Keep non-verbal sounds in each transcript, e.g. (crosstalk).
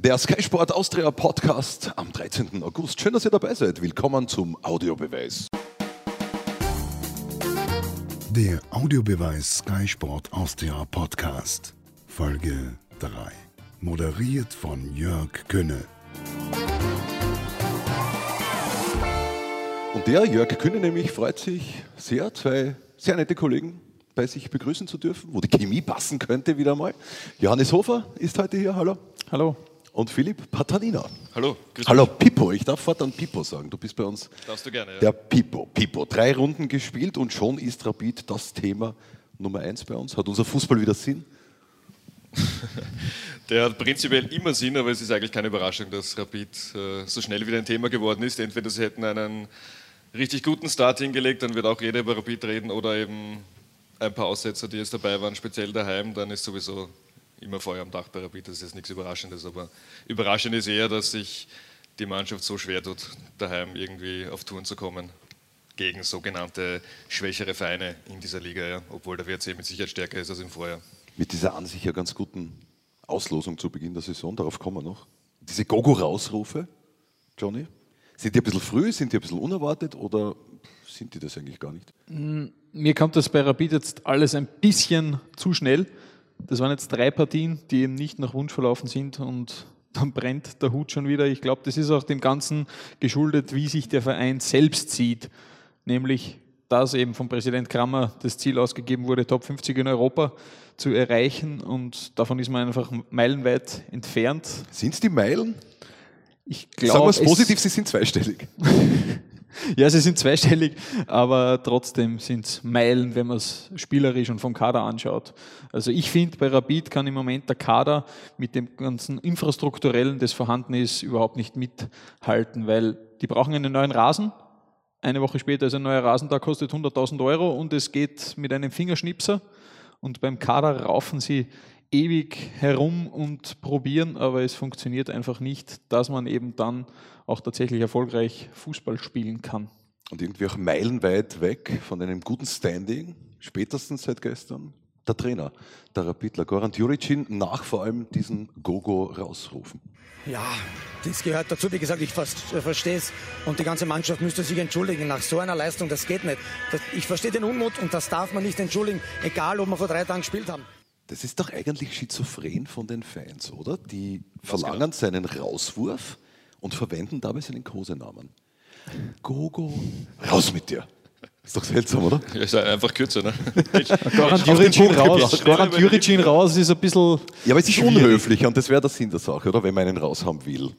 Der Sky Sport Austria Podcast am 13. August. Schön, dass ihr dabei seid. Willkommen zum Audiobeweis. Der Audiobeweis Sky Sport Austria Podcast. Folge 3. Moderiert von Jörg Könne. Und der Jörg Künne nämlich freut sich sehr, zwei sehr nette Kollegen bei sich begrüßen zu dürfen, wo die Chemie passen könnte wieder mal. Johannes Hofer ist heute hier, hallo. Hallo. Und Philipp Patanina. Hallo, grüß Hallo. Pippo, ich darf fortan Pippo sagen. Du bist bei uns Darfst du gerne, ja. der Pippo. Pippo, drei Runden gespielt und schon ist Rapid das Thema Nummer eins bei uns. Hat unser Fußball wieder Sinn? (laughs) Der hat prinzipiell immer Sinn, aber es ist eigentlich keine Überraschung, dass Rapid äh, so schnell wieder ein Thema geworden ist. Entweder sie hätten einen richtig guten Start hingelegt, dann wird auch jeder über Rapid reden, oder eben ein paar Aussetzer, die jetzt dabei waren, speziell daheim, dann ist sowieso immer Feuer am Dach bei Rapid. Das ist jetzt nichts Überraschendes, aber überraschend ist eher, dass sich die Mannschaft so schwer tut, daheim irgendwie auf Touren zu kommen gegen sogenannte schwächere Vereine in dieser Liga, ja, obwohl der WRC mit Sicherheit stärker ist als im Vorjahr. Mit dieser an sich ja ganz guten Auslosung zu Beginn der Saison, darauf kommen wir noch. Diese Gogo-Rausrufe, Johnny, sind die ein bisschen früh, sind die ein bisschen unerwartet oder sind die das eigentlich gar nicht? Mir kommt das bei Rapid jetzt alles ein bisschen zu schnell. Das waren jetzt drei Partien, die eben nicht nach Wunsch verlaufen sind und dann brennt der Hut schon wieder. Ich glaube, das ist auch dem Ganzen geschuldet, wie sich der Verein selbst sieht. Nämlich, dass eben vom Präsident Krammer das Ziel ausgegeben wurde, Top 50 in Europa zu erreichen und davon ist man einfach meilenweit entfernt. Sind es die Meilen? Ich Sagen wir glaube, es positiv, sie sind zweistellig. (laughs) Ja, sie sind zweistellig, aber trotzdem sind es Meilen, wenn man es spielerisch und vom Kader anschaut. Also ich finde, bei Rapid kann im Moment der Kader mit dem ganzen Infrastrukturellen, das vorhanden ist, überhaupt nicht mithalten, weil die brauchen einen neuen Rasen. Eine Woche später ist ein neuer Rasen, da kostet 100.000 Euro und es geht mit einem Fingerschnipser. Und beim Kader raufen sie ewig herum und probieren, aber es funktioniert einfach nicht, dass man eben dann auch tatsächlich erfolgreich Fußball spielen kann. Und irgendwie auch meilenweit weg von einem guten Standing, spätestens seit gestern, der Trainer, der Rapidler Goran Juricin, nach vor allem diesen Gogo rausrufen. Ja, das gehört dazu. Wie gesagt, ich verstehe es. Und die ganze Mannschaft müsste sich entschuldigen. Nach so einer Leistung, das geht nicht. Das, ich verstehe den Unmut und das darf man nicht entschuldigen, egal ob wir vor drei Tagen gespielt haben. Das ist doch eigentlich schizophren von den Fans, oder? Die verlangen seinen Rauswurf und verwenden dabei seinen Kosenamen. Gogo, raus mit dir. Ist doch seltsam, oder? Ja, ist einfach kürzer, ne? (laughs) Goran Juricin raus. Goran ist ein bisschen. Ja, aber es ist schwierig. unhöflich und das wäre der Sinn der Sache, oder? Wenn man einen raushaben will.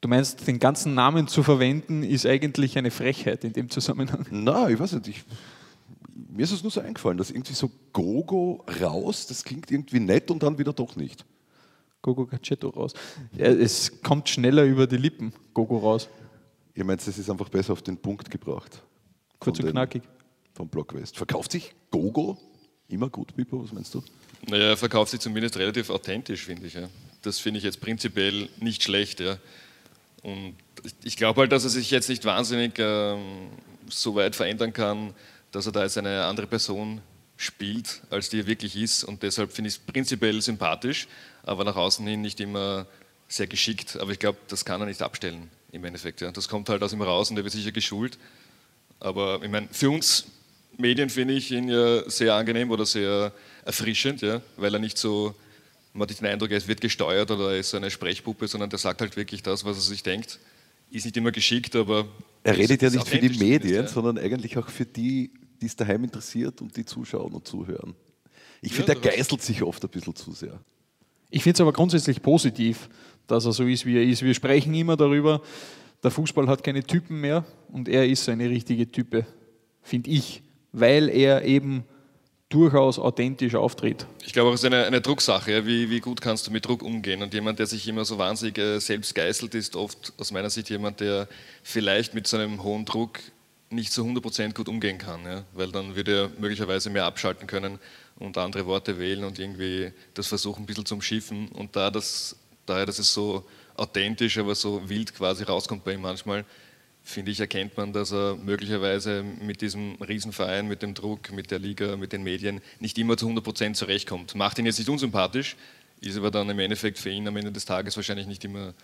Du meinst, den ganzen Namen zu verwenden, ist eigentlich eine Frechheit in dem Zusammenhang. Na, ich weiß nicht. Ich, mir ist es nur so eingefallen, dass irgendwie so Gogo raus, das klingt irgendwie nett und dann wieder doch nicht. Gogo Gacetto raus. Ja, es kommt schneller über die Lippen, Gogo raus. Ihr meint, das ist einfach besser auf den Punkt gebracht. Kurz Von und knackig. Vom Block West. Verkauft sich Gogo immer gut, Pippo? Was meinst du? Naja, er verkauft sich zumindest relativ authentisch, finde ich. Ja. Das finde ich jetzt prinzipiell nicht schlecht. Ja. Und ich glaube halt, dass er sich jetzt nicht wahnsinnig ähm, so weit verändern kann, dass er da jetzt eine andere Person spielt, als die er wirklich ist. Und deshalb finde ich es prinzipiell sympathisch, aber nach außen hin nicht immer sehr geschickt. Aber ich glaube, das kann er nicht abstellen im Endeffekt. Ja. Das kommt halt aus ihm raus und er wird sicher geschult. Aber ich meine, für uns Medien finde ich ihn ja sehr angenehm oder sehr erfrischend, ja, weil er nicht so, man hat nicht den Eindruck, er wird gesteuert oder er ist so eine Sprechpuppe, sondern der sagt halt wirklich das, was er sich denkt. Ist nicht immer geschickt, aber. Er redet ja ist nicht für die Medien, ja. sondern eigentlich auch für die, die es daheim interessiert und die zuschauen und zuhören. Ich Ja, finde, der geißelt sich oft ein bisschen zu sehr. Ich finde es aber grundsätzlich positiv, dass er so ist, wie er ist. Wir sprechen immer darüber, der Fußball hat keine Typen mehr und er ist eine richtige Type, finde ich, weil er eben durchaus authentisch auftritt. Ich glaube auch, es ist eine, eine Drucksache. Ja. Wie, wie gut kannst du mit Druck umgehen? Und jemand, der sich immer so wahnsinnig äh, selbst geißelt, ist oft aus meiner Sicht jemand, der vielleicht mit so einem hohen Druck nicht zu 100% gut umgehen kann. Ja. Weil dann würde er möglicherweise mehr abschalten können und andere Worte wählen und irgendwie das versuchen, ein bisschen zu umschiffen. Und da das, daher, dass es so authentisch, aber so wild quasi rauskommt bei ihm manchmal, finde ich, erkennt man, dass er möglicherweise mit diesem Riesenverein, mit dem Druck, mit der Liga, mit den Medien nicht immer zu 100 Prozent zurechtkommt. Macht ihn jetzt nicht unsympathisch, ist aber dann im Endeffekt für ihn am Ende des Tages wahrscheinlich nicht immer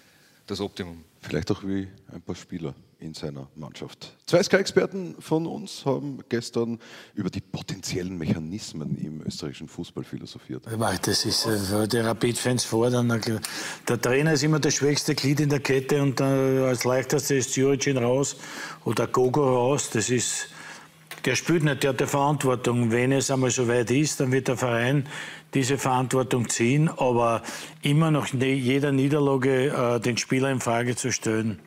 das Optimum. Vielleicht auch wie ein paar Spieler in seiner Mannschaft. Zwei Sky-Experten von uns haben gestern über die potenziellen Mechanismen im österreichischen Fußball philosophiert. Das ist, äh, die Rapid-Fans fordern. Der Trainer ist immer das schwächste Glied in der Kette und als leichteste ist Juricin raus oder Gogo raus. Das ist, der spielt nicht, der hat die Verantwortung. Wenn es einmal so weit ist, dann wird der Verein diese Verantwortung ziehen, aber immer noch jeder Niederlage äh, den Spieler in Frage zu stellen.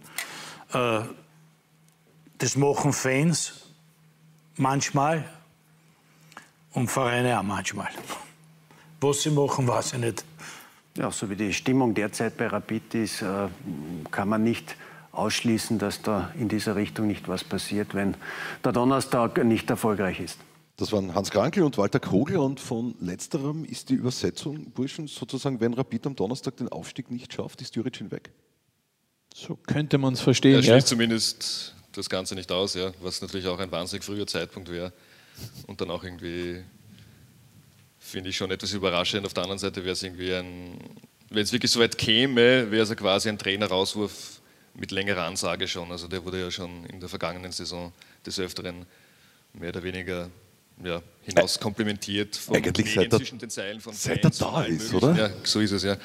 Äh, das machen Fans manchmal und Vereine auch manchmal. Was sie machen, weiß ich nicht. Ja, so wie die Stimmung derzeit bei Rapid ist, äh, kann man nicht ausschließen, dass da in dieser Richtung nicht was passiert, wenn der Donnerstag nicht erfolgreich ist. Das waren Hans Krankel und Walter Kogel und von letzterem ist die Übersetzung, Burschen, sozusagen, wenn Rapid am Donnerstag den Aufstieg nicht schafft, ist Juricin weg. So könnte man es verstehen. Er schließt ja. zumindest das Ganze nicht aus, ja, was natürlich auch ein wahnsinnig früher Zeitpunkt wäre und dann auch irgendwie, finde ich schon etwas überraschend. Auf der anderen Seite wäre es irgendwie ein, wenn es wirklich so weit käme, wäre es ja quasi ein Trainer-Rauswurf mit längerer Ansage schon. Also der wurde ja schon in der vergangenen Saison des Öfteren mehr oder weniger ja, hinaus komplimentiert von Eigentlich seit der, zwischen den Zeilen von seit er da ist, oder? Ja, so ist es ja.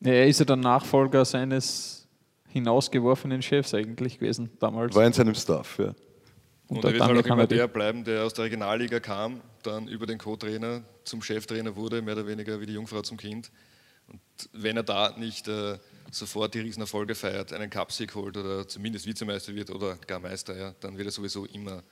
Er ist ja der Nachfolger seines hinausgeworfenen Chefs eigentlich gewesen damals. War in seinem Staff, ja. Und, und er wird halt auch immer der bleiben, der aus der Regionalliga kam, dann über den Co-Trainer zum Cheftrainer wurde, mehr oder weniger wie die Jungfrau zum Kind. Und wenn er da nicht äh, sofort die Riesenerfolge feiert, einen Cupsieg holt oder zumindest Vizemeister wird oder gar Meister, ja, dann wird er sowieso immer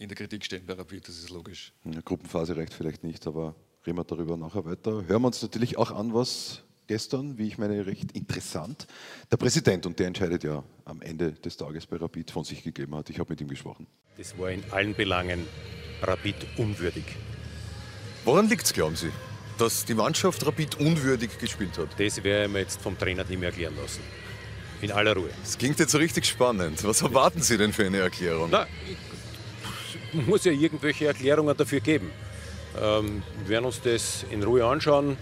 in der Kritik stehen bei Rapid, das ist logisch. In der Gruppenphase reicht vielleicht nicht, aber reden wir darüber nachher weiter. Hören wir uns natürlich auch an, was gestern, wie ich meine, recht interessant, der Präsident, und der entscheidet ja am Ende des Tages bei Rapid, von sich gegeben hat. Ich habe mit ihm gesprochen. Das war in allen Belangen Rapid unwürdig. Woran liegt es, glauben Sie, dass die Mannschaft Rapid unwürdig gespielt hat? Das werde ich mir jetzt vom Trainer nicht mehr erklären lassen. In aller Ruhe. Das klingt jetzt so richtig spannend. Was erwarten Sie denn für eine Erklärung? Na, (laughs) muss ja irgendwelche Erklärungen dafür geben. Ähm, wir werden uns das in Ruhe anschauen.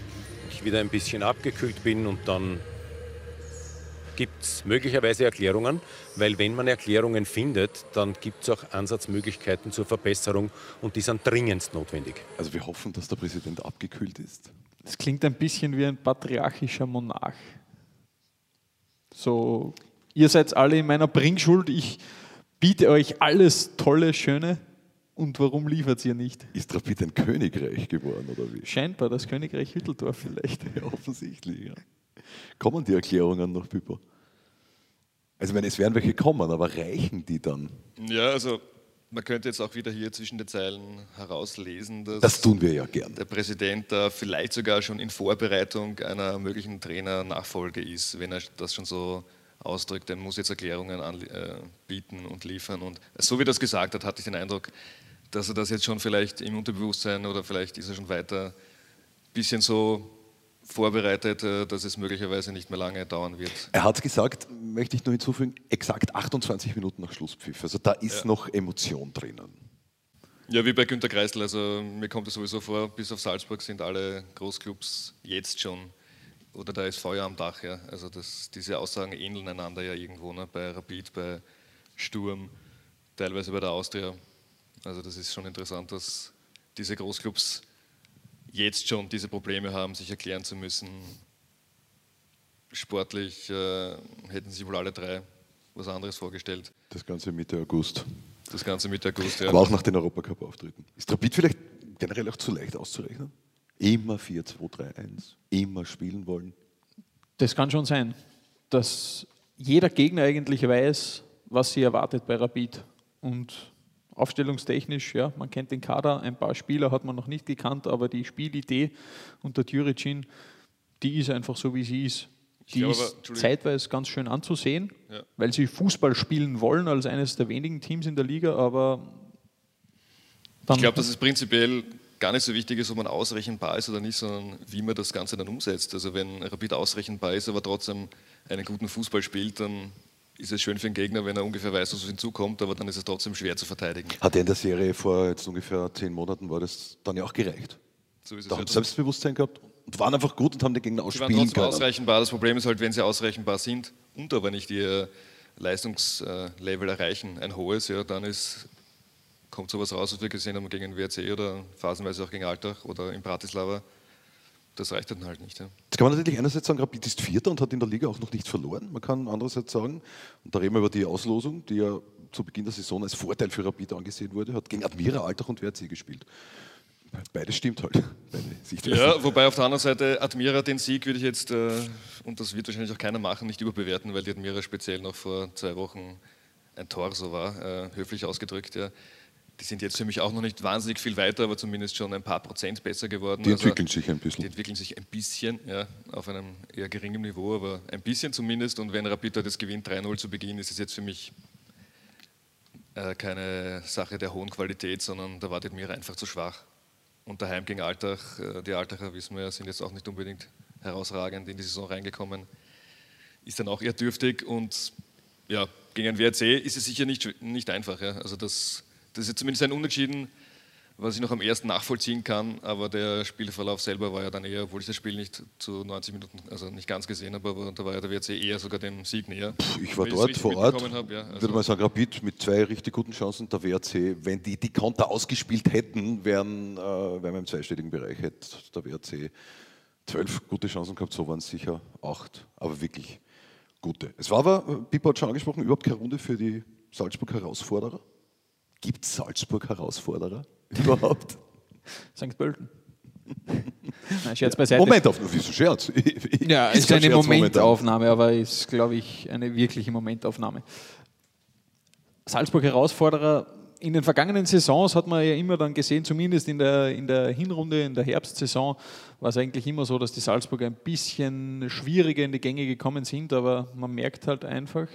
Ich wieder ein bisschen abgekühlt bin und dann gibt es möglicherweise Erklärungen, weil wenn man Erklärungen findet, dann gibt es auch Ansatzmöglichkeiten zur Verbesserung und die sind dringendst notwendig. Also wir hoffen, dass der Präsident abgekühlt ist. Das klingt ein bisschen wie ein patriarchischer Monarch. So, ihr seid alle in meiner Bringschuld, ich biete euch alles Tolle, Schöne und warum liefert ihr nicht? Ist Rapid ein Königreich geworden oder wie? Scheinbar das Königreich Hütteldorf vielleicht. Ja, offensichtlich, ja. Kommen die Erklärungen noch, Pippo? Also, ich meine, es werden welche kommen, aber reichen die dann? Ja, also man könnte jetzt auch wieder hier zwischen den Zeilen herauslesen, dass das tun wir ja gern. der Präsident da vielleicht sogar schon in Vorbereitung einer möglichen Trainernachfolge ist, wenn er das schon so ausdrückt. Er muss jetzt Erklärungen anbieten und liefern. Und so wie er das gesagt hat, hatte ich den Eindruck, dass er das jetzt schon vielleicht im Unterbewusstsein oder vielleicht ist er schon weiter ein bisschen so vorbereitet, äh, dass es möglicherweise nicht mehr lange dauern wird. Er hat gesagt, möchte ich nur hinzufügen, exakt 28 Minuten nach Schlusspfiff. Also da ist ja. noch Emotion drinnen. Ja, wie bei Günter Kreisel. Also mir kommt es sowieso vor, bis auf Salzburg sind alle Großclubs jetzt schon oder da ist Feuer am Dach. Ja. Also das, diese Aussagen ähneln einander ja irgendwo, ne? bei Rapid, bei Sturm, teilweise bei der Austria. Also das ist schon interessant, dass diese Großclubs jetzt schon diese Probleme haben, sich erklären zu müssen. Sportlich äh, hätten sie wohl alle drei was anderes vorgestellt. Das Ganze Mitte August. Das Ganze Mitte August, ja. Aber auch nach den Europacup-Auftritten. Ist Rapid vielleicht generell auch zu leicht auszurechnen? Immer 4-2-3-1, immer spielen wollen? Das kann schon sein, dass jeder Gegner eigentlich weiß, was sie erwartet bei Rapid. Und Aufstellungstechnisch, ja, man kennt den Kader, ein paar Spieler hat man noch nicht gekannt, aber die Spielidee unter Djuricin, die ist einfach so, wie sie ist. Die glaube, ist zeitweise ganz schön anzusehen, ja. weil sie Fußball spielen wollen als eines der wenigen Teams in der Liga, aber ich glaube, dass es prinzipiell gar nicht so wichtig ist, ob man ausrechenbar ist oder nicht, sondern wie man das Ganze dann umsetzt. Also wenn Rapid ausrechenbar ist, aber trotzdem einen guten Fußball spielt, dann ist es schön für den Gegner, wenn er ungefähr weiß, was hinzukommt, aber dann ist es trotzdem schwer zu verteidigen. Hat er in der Serie vor jetzt ungefähr zehn Monaten war das dann ja auch gereicht. So ist es da haben Selbstbewusstsein gehabt und waren einfach gut und haben den Gegner Sie waren ausspielen trotzdem können. ausreichenbar. Das Problem ist halt, wenn sie ausreichenbar sind und aber nicht ihr Leistungslevel erreichen, ein hohes, ja, dann ist, kommt sowas raus, was wir gesehen haben gegen WRC oder phasenweise auch gegen Altach oder in Bratislava. Das reicht dann halt nicht. Ja. Jetzt kann man natürlich einerseits sagen, Rapid ist Vierter und hat in der Liga auch noch nichts verloren. Man kann andererseits sagen, und da reden wir über die Auslosung, die ja zu Beginn der Saison als Vorteil für Rapid angesehen wurde, hat gegen Admira, Altach und WRC gespielt. Beides stimmt halt. (laughs) Beide. Ja, wobei auf der anderen Seite Admira den Sieg würde ich jetzt, äh, und das wird wahrscheinlich auch keiner machen, nicht überbewerten, weil die Admira speziell noch vor zwei Wochen ein Tor so war, äh, höflich ausgedrückt. Ja. Die sind jetzt für mich auch noch nicht wahnsinnig viel weiter, aber zumindest schon ein paar Prozent besser geworden. Die Also, entwickeln sich ein bisschen. Die entwickeln sich ein bisschen, ja, auf einem eher geringen Niveau, aber ein bisschen zumindest. Und wenn Rapid das gewinnt 3-0 zu Beginn, ist es jetzt für mich äh, keine Sache der hohen Qualität, sondern da war die Admira einfach zu schwach. Und daheim gegen Altach, äh, die Altacher, wissen wir, sind jetzt auch nicht unbedingt herausragend in die Saison reingekommen, ist dann auch eher dürftig. Und ja, gegen ein WRC ist es sicher nicht, nicht einfach. Ja. Also das, das ist zumindest ein Unentschieden, was ich noch am ersten nachvollziehen kann, aber der Spielverlauf selber war ja dann eher, obwohl ich das Spiel nicht zu 90 Minuten, also nicht ganz gesehen habe, aber da war ja der WRC eher sogar dem Sieg näher. Ich war Wenn ich das dort vor Ort, habe, ja, also- würde mal sagen, Rapid mit zwei richtig guten Chancen, der WRC, wenn die die Konter ausgespielt hätten, wären, äh, wären wir im zweistelligen Bereich, hätte der WRC zwölf gute Chancen gehabt, so waren es sicher acht, aber wirklich gute. Es war aber, äh, Pippo hat schon angesprochen, überhaupt keine Runde für die Salzburg-Herausforderer. Gibt es Salzburg-Herausforderer (laughs) überhaupt? St. Pölten. (laughs) Nein, Scherz beiseite. Momentaufnahme, wieso Scherz? Ja, Ist ist eine Scherz momentan. Momentaufnahme, aber ist, glaube ich, eine wirkliche Momentaufnahme. Salzburg Herausforderer. In den vergangenen Saisons hat man ja immer dann gesehen, zumindest in der, in der Hinrunde, in der Herbstsaison, war es eigentlich immer so, dass die Salzburger ein bisschen schwieriger in die Gänge gekommen sind, aber man merkt halt einfach,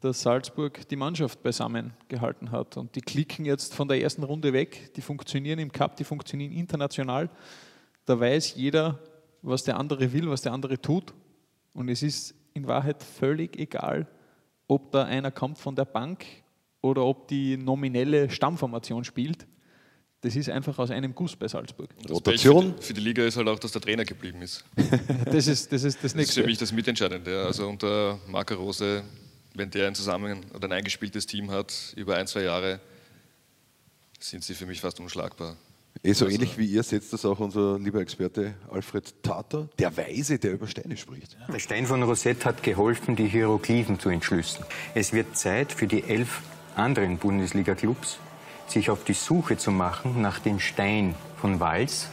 dass Salzburg die Mannschaft beisammen gehalten hat. Und die klicken jetzt von der ersten Runde weg, die funktionieren im Cup, die funktionieren international. Da weiß jeder, was der andere will, was der andere tut. Und es ist in Wahrheit völlig egal, ob da einer kommt von der Bank oder ob die nominelle Stammformation spielt. Das ist einfach aus einem Guss bei Salzburg. Das Rotation. Für die, für die Liga ist halt auch, dass der Trainer geblieben ist. (laughs) Das ist das, ist das Das ist Nächste. für mich das Mitentscheidende. ja. Also unter Marco Rose, wenn der ein zusammen oder ein eingespieltes Team hat über ein, zwei Jahre, sind sie für mich fast unschlagbar. Eh so ähnlich wie ihr setzt das auch unser lieber Experte Alfred Tater, der Weise, der über Steine spricht. Der Stein von Rosette hat geholfen, die Hieroglyphen zu entschlüsseln. Es wird Zeit für die elf anderen Bundesliga-Clubs, sich auf die Suche zu machen nach dem Stein von Wals,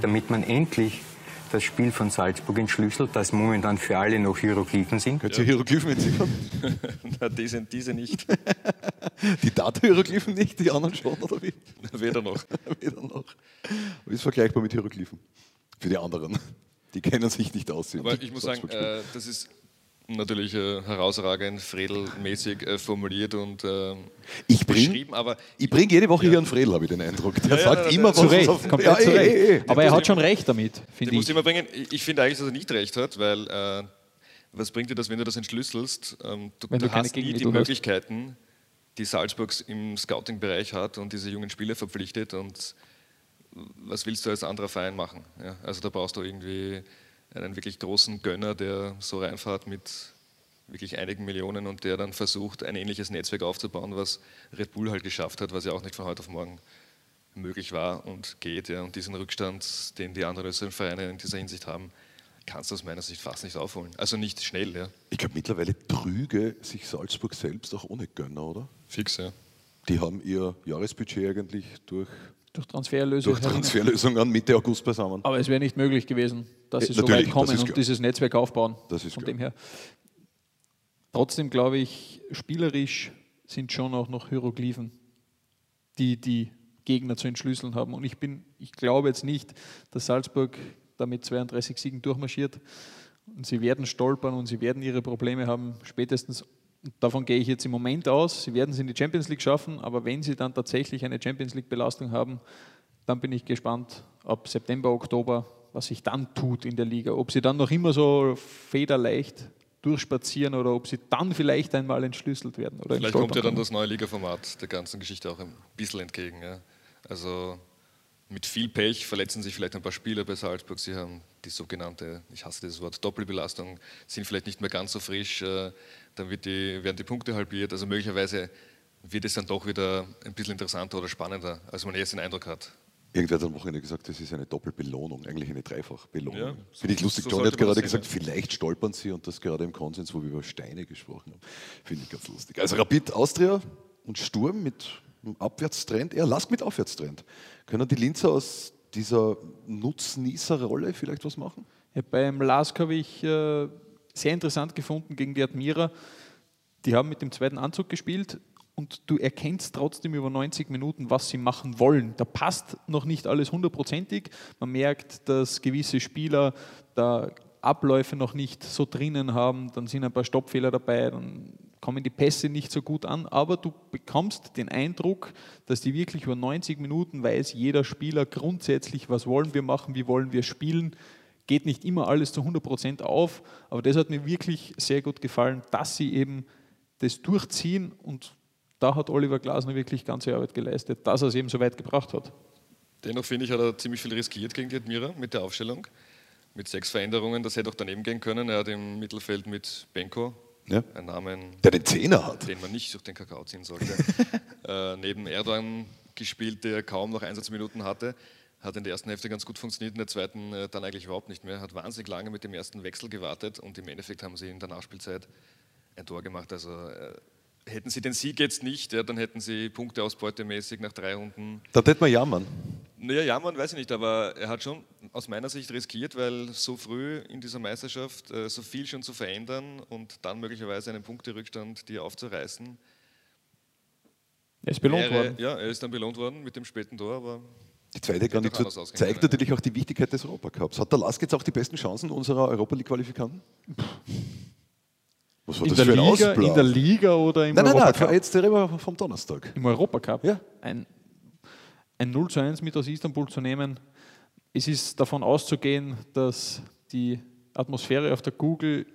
damit man endlich das Spiel von Salzburg entschlüsselt, das momentan für alle noch Hieroglyphen sind. Könnt ihr Hieroglyphen entziffern? (laughs) Na, diese, diese nicht. (laughs) Die Data-Hieroglyphen nicht, die anderen schon, oder wie? Weder noch. (laughs) Weder noch. Aber ist vergleichbar mit Hieroglyphen. Für die anderen. Die kennen sich nicht aus. Aber ich muss sagen, äh, das ist natürlich äh, herausragend, fredelmäßig äh, formuliert und äh, ich bringe beschrieben, aber ich bring jede Woche hier einen Fredel, habe ich den Eindruck. Der Ja, ja, sagt ja, immer, was Zu Recht, auf- komplett Ja, zu eh, Recht. eh, eh. Aber er muss hat schon recht damit, finde ich. du immer bringen. Ich ich finde eigentlich, dass er nicht recht hat, weil äh, was bringt dir das, wenn du das entschlüsselst? Ähm, du Wenn du du hast nie die. Möglichkeiten, die Salzburgs im Scouting-Bereich hat und diese jungen Spieler verpflichtet. Und was willst du als anderer Verein machen? Ja, also da brauchst du irgendwie einen wirklich großen Gönner, der so reinfährt mit wirklich einigen Millionen und der dann versucht, ein ähnliches Netzwerk aufzubauen, was Red Bull halt geschafft hat, was ja auch nicht von heute auf morgen möglich war und geht. Ja. Und diesen Rückstand, den die anderen österreichischen Vereine in dieser Hinsicht haben, kannst du aus meiner Sicht fast nicht aufholen. Also nicht schnell, ja. Ich glaube, mittlerweile trüge sich Salzburg selbst auch ohne Gönner, oder? Fix, ja. Die haben ihr Jahresbudget eigentlich durch, Durch Transferlösung. durch Transferlösungen Mitte August beisammen. Aber es wäre nicht möglich gewesen, dass Ja, sie so natürlich, weit kommen und klar. dieses Netzwerk aufbauen. Das ist Von klar. dem her. Trotzdem glaube ich, spielerisch sind schon auch noch Hieroglyphen, die die Gegner zu entschlüsseln haben. Und ich, bin, ich glaube jetzt nicht, dass Salzburg da mit 32 Siegen durchmarschiert. Und sie werden stolpern und sie werden ihre Probleme haben, spätestens. Davon gehe ich jetzt im Moment aus. Sie werden es in die Champions League schaffen, aber wenn sie dann tatsächlich eine Champions League-Belastung haben, dann bin ich gespannt, ab September, Oktober, was sich dann tut in der Liga. Ob sie dann noch immer so federleicht durchspazieren oder ob sie dann vielleicht einmal entschlüsselt werden. Vielleicht kommt ja dann das neue Ligaformat der ganzen Geschichte auch ein bisschen entgegen. Ja. Also mit viel Pech verletzen sich vielleicht ein paar Spieler bei Salzburg. Sie haben die sogenannte, ich hasse dieses Wort, Doppelbelastung, sind vielleicht nicht mehr ganz so frisch. Äh, dann wird die, werden die Punkte halbiert. Also möglicherweise wird es dann doch wieder ein bisschen interessanter oder spannender, als man erst den Eindruck hat. Irgendwer hat am Wochenende gesagt, das ist eine Doppelbelohnung, eigentlich eine Dreifachbelohnung. Ja, Finde ich lustig. so Johnny hat gerade sehen, gesagt, vielleicht stolpern sie und das gerade im Konsens, wo wir über Steine gesprochen haben. Finde ich ganz lustig. Also Rapid, Austria und Sturm mit Abwärtstrend, eher Lask mit Aufwärtstrend. Können die Linzer aus dieser Nutznießerrolle vielleicht was machen? Ja, beim LASK habe ich äh, sehr interessant gefunden gegen die Admira. Die haben mit dem zweiten Anzug gespielt und du erkennst trotzdem über 90 Minuten, was sie machen wollen. Da passt noch nicht alles hundertprozentig. Man merkt, dass gewisse Spieler da Abläufe noch nicht so drinnen haben, dann sind ein paar Stoppfehler dabei, dann kommen die Pässe nicht so gut an, aber du bekommst den Eindruck, dass die wirklich über 90 Minuten weiß jeder Spieler grundsätzlich, was wollen wir machen, wie wollen wir spielen. Geht nicht immer alles zu 100% auf, aber das hat mir wirklich sehr gut gefallen, dass sie eben das durchziehen und da hat Oliver Glasner wirklich ganze Arbeit geleistet, dass er es eben so weit gebracht hat. Dennoch finde ich, hat er ziemlich viel riskiert gegen die Admira mit der Aufstellung. Mit sechs Veränderungen, das hätte auch daneben gehen können. Er hat im Mittelfeld mit Benko Ja. einen Namen, Der den Zehner hat. den man nicht durch den Kakao ziehen sollte, (laughs) äh, neben Erdogan gespielt, der kaum noch Einsatzminuten hatte. Hat in der ersten Hälfte ganz gut funktioniert, in der zweiten äh, dann eigentlich überhaupt nicht mehr. Hat wahnsinnig lange mit dem ersten Wechsel gewartet und im Endeffekt haben sie in der Nachspielzeit ein Tor gemacht. Also äh, hätten sie den Sieg jetzt nicht, ja, dann hätten sie punkteausbeutemäßig nach drei Runden Da tät man jammern. naja, ja, man weiß ich nicht, aber er hat schon aus meiner Sicht riskiert, weil so früh in dieser Meisterschaft äh, so viel schon zu verändern und dann möglicherweise einen Punkterückstand dir aufzureißen. Er ist belohnt wäre- worden. Ja, er ist dann belohnt worden mit dem späten Tor, aber Die zweite gar Hätte nicht auch so anders ausgehen zeigt können, natürlich auch die Wichtigkeit des Europacups. Hat der Lask jetzt auch die besten Chancen unserer Europa League-Qualifikanten? Was war In das der, für ein Liga, Ausplan? in der Liga oder im Nein, nein, nein, Europacup? jetzt reden wir vom Donnerstag. Im Europacup Ja. ein, ein 0 zu 1 mit aus Istanbul zu nehmen. Es ist davon auszugehen, dass die Atmosphäre auf der Google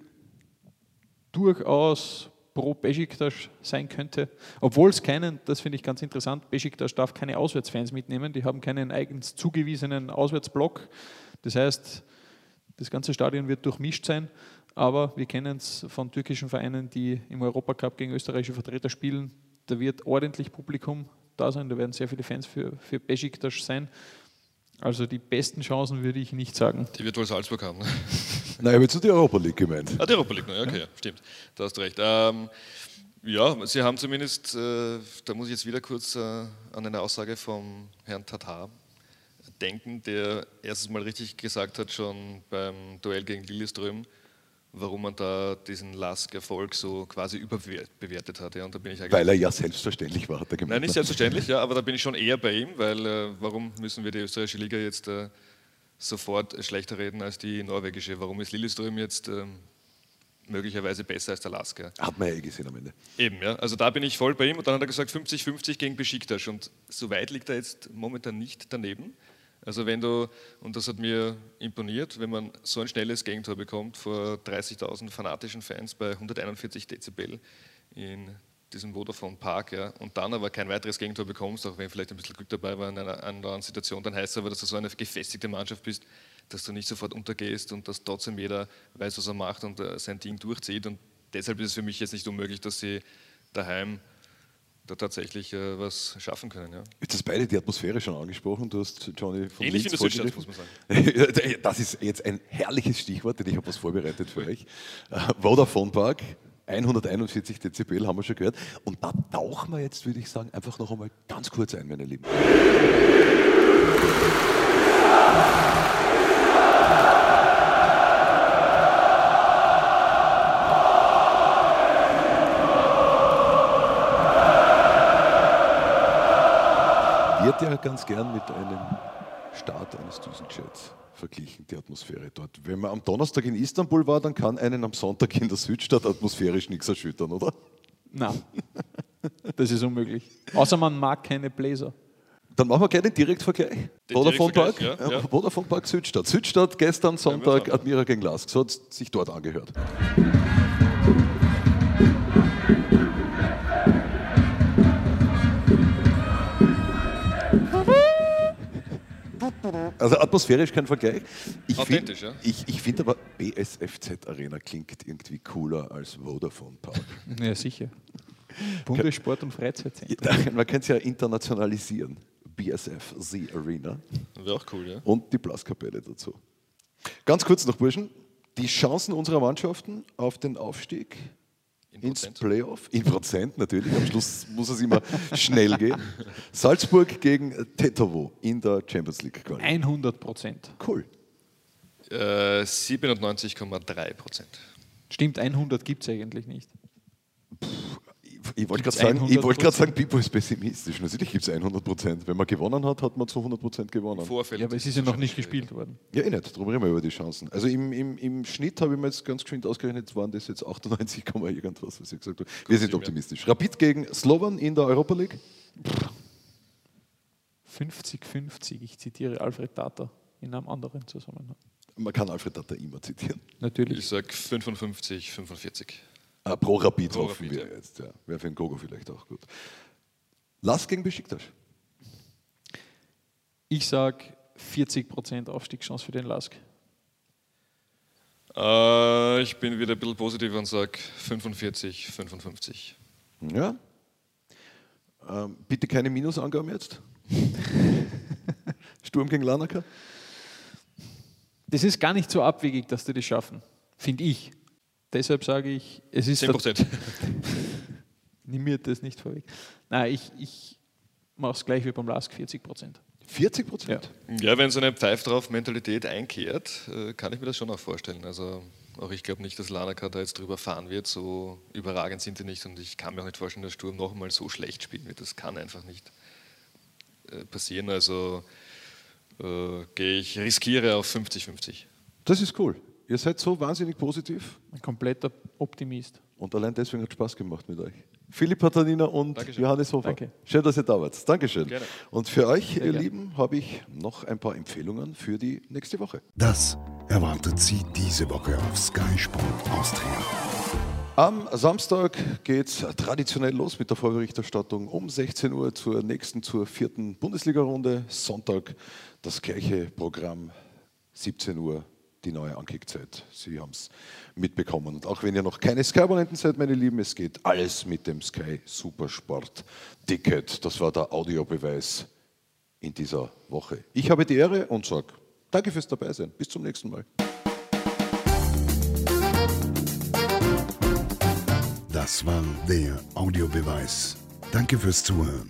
durchaus pro Besiktas sein könnte. Obwohl es keinen, das finde ich ganz interessant, Besiktas darf keine Auswärtsfans mitnehmen, die haben keinen eigens zugewiesenen Auswärtsblock. Das heißt, das ganze Stadion wird durchmischt sein, aber wir kennen es von türkischen Vereinen, die im Europacup gegen österreichische Vertreter spielen. Da wird ordentlich Publikum da sein, da werden sehr viele Fans für, für Besiktas sein. Also die besten Chancen würde ich nicht sagen. die wird wohl Salzburg haben. Ne? (laughs) Nein, ich habe jetzt nur die Europa League gemeint. Ah, die Europa League, ja, okay, ja, stimmt. Da hast du recht. Ähm, ja, sie haben zumindest, äh, da muss ich jetzt wieder kurz äh, an eine Aussage vom Herrn Tatar denken, der erstes Mal richtig gesagt hat, schon beim Duell gegen Lilleström, warum man da diesen Lask-Erfolg so quasi überbewertet hat. Ja, und da bin ich eigentlich Weil er ja selbstverständlich war, hat er gemeint. Nein, nicht selbstverständlich, ja, aber da bin ich schon eher bei ihm, weil äh, warum müssen wir die österreichische Liga jetzt äh, sofort schlechter reden als die norwegische? Warum ist Lilleström jetzt ähm, möglicherweise besser als der Lask? Ja? Hat man ja eh gesehen am Ende. Eben, ja. Also da bin ich voll bei ihm und dann hat er gesagt 50-50 gegen Besiktas und so weit liegt er jetzt momentan nicht daneben. Also wenn du, und das hat mir imponiert, wenn man so ein schnelles Gegentor bekommt vor 30.000 fanatischen Fans bei 141 Dezibel in diesem Vodafone Park ja, und dann aber kein weiteres Gegentor bekommst, auch wenn vielleicht ein bisschen Glück dabei war in einer anderen Situation, dann heißt es aber, dass du so eine gefestigte Mannschaft bist, dass du nicht sofort untergehst und dass trotzdem jeder weiß, was er macht und äh, sein Ding durchzieht. Und deshalb ist es für mich jetzt nicht unmöglich, dass sie daheim da tatsächlich äh, was schaffen können. Ja. Jetzt hast beide die Atmosphäre schon angesprochen. Du hast Johnny von Ähnlich Linz in der Südstadt, vorgegriffen. (laughs) Das ist jetzt ein herrliches Stichwort, denn ich habe was vorbereitet für euch. Äh, Vodafone Park, 141 Dezibel haben wir schon gehört. Und da tauchen wir jetzt, würde ich sagen, einfach noch einmal ganz kurz ein, meine Lieben. Wird ja ganz gern mit einem Start eines Düsenjets verglichen, die Atmosphäre dort. Wenn man am Donnerstag in Istanbul war, dann kann einen am Sonntag in der Südstadt atmosphärisch nichts erschüttern, oder? Nein, das ist unmöglich. Außer man mag keine Bläser. Dann machen wir gleich den Direktvergleich. Den Vodafone Park, ja, ja. Vodafone Park Südstadt. Südstadt gestern Sonntag schauen. Admira gegen Lask. So hat es sich dort angehört. Also atmosphärisch kein Vergleich. Ich Authentisch, find, ja. Ich, ich finde aber BSFZ Arena klingt irgendwie cooler als Vodafone Park. Ja, sicher. Bundessport- und Freizeitzentrum. Man kann es ja internationalisieren. BSF Z Arena Wäre auch cool, ja. und die Blaskapelle dazu. Ganz kurz noch, Burschen. Die Chancen unserer Mannschaften auf den Aufstieg In ins Prozent. Playoff, in Prozent natürlich, am Schluss muss es immer schnell gehen. Salzburg gegen Tetovo in der Champions League. Quali. 100 Prozent. Cool. Äh, 97,3 Prozent. Stimmt, 100 gibt es eigentlich nicht. Ich wollte gerade sagen, ich wollte gerade 100%? sagen, Pipo ist pessimistisch. Natürlich gibt es 100 Prozent. Wenn man gewonnen hat, hat man zu 100 Prozent gewonnen. Vorfeld. Ja, aber es ist ja noch nicht gespielt worden. Ja, eh nicht. Darum reden wir über die Chancen. Also im, im, im Schnitt habe ich mir jetzt ganz geschwind ausgerechnet, waren das jetzt 98, Komma irgendwas, was ich gesagt habe. Wir sind optimistisch. Rapid gegen Slovan in der Europa League. 50-50, ich zitiere Alfred Tata in einem anderen Zusammenhang. Man kann Alfred Tata immer zitieren. Natürlich. Ich sage 55, 45. Ah, pro Rapid Pro hoffen Rapid, wir ja. jetzt. Ja. Wäre für den Gogo vielleicht auch gut. Lass gegen Besiktas. Ich sage 40% Aufstiegschance für den Lask. Äh, ich bin wieder ein bisschen positiv und sage 45, 55. Ja. Ähm, bitte keine Minusangaben jetzt. (laughs) Sturm gegen Lanaka. Das ist gar nicht so abwegig, dass die das schaffen, finde ich. Deshalb sage ich, es ist 10 Prozent. (laughs) Nimm mir das nicht vorweg. Nein, ich, ich mache es gleich wie beim Lask, 40%. 40 Prozent. Ja, wenn so eine Pfeif drauf Mentalität einkehrt, äh, kann ich mir das schon auch vorstellen. Also auch ich glaube nicht, dass Lanaka da jetzt drüber fahren wird. So überragend sind die nicht und ich kann mir auch nicht vorstellen, dass Sturm noch einmal so schlecht spielen wird. Das kann einfach nicht äh, passieren. Also äh, gehe ich, riskiere auf 50-50. Das ist cool. Ihr seid so wahnsinnig positiv Ein kompletter Optimist. und allein deswegen hat es Spaß gemacht mit euch. Philipp Patanina und Dankeschön. Johannes Hofer. Danke. Schön, dass ihr da wart. Dankeschön. Gerne. Und für euch, ihr gerne. Lieben, habe ich noch ein paar Empfehlungen für die nächste Woche. Das erwartet Sie diese Woche auf Sky Sport Austria. Am Samstag geht es traditionell los mit der Vorberichterstattung um 16 Uhr zur nächsten, zur vierten Bundesliga-Runde. Sonntag das gleiche Programm, 17 Uhr die neue Ankickzeit. Sie haben es mitbekommen. Und auch wenn ihr noch keine Sky-Abonnenten seid, meine Lieben, es geht alles mit dem Sky Supersport Ticket. Das war der Audiobeweis in dieser Woche. Ich habe die Ehre und sage danke fürs Dabeisein. Bis zum nächsten Mal. Das war der Audiobeweis. Danke fürs Zuhören.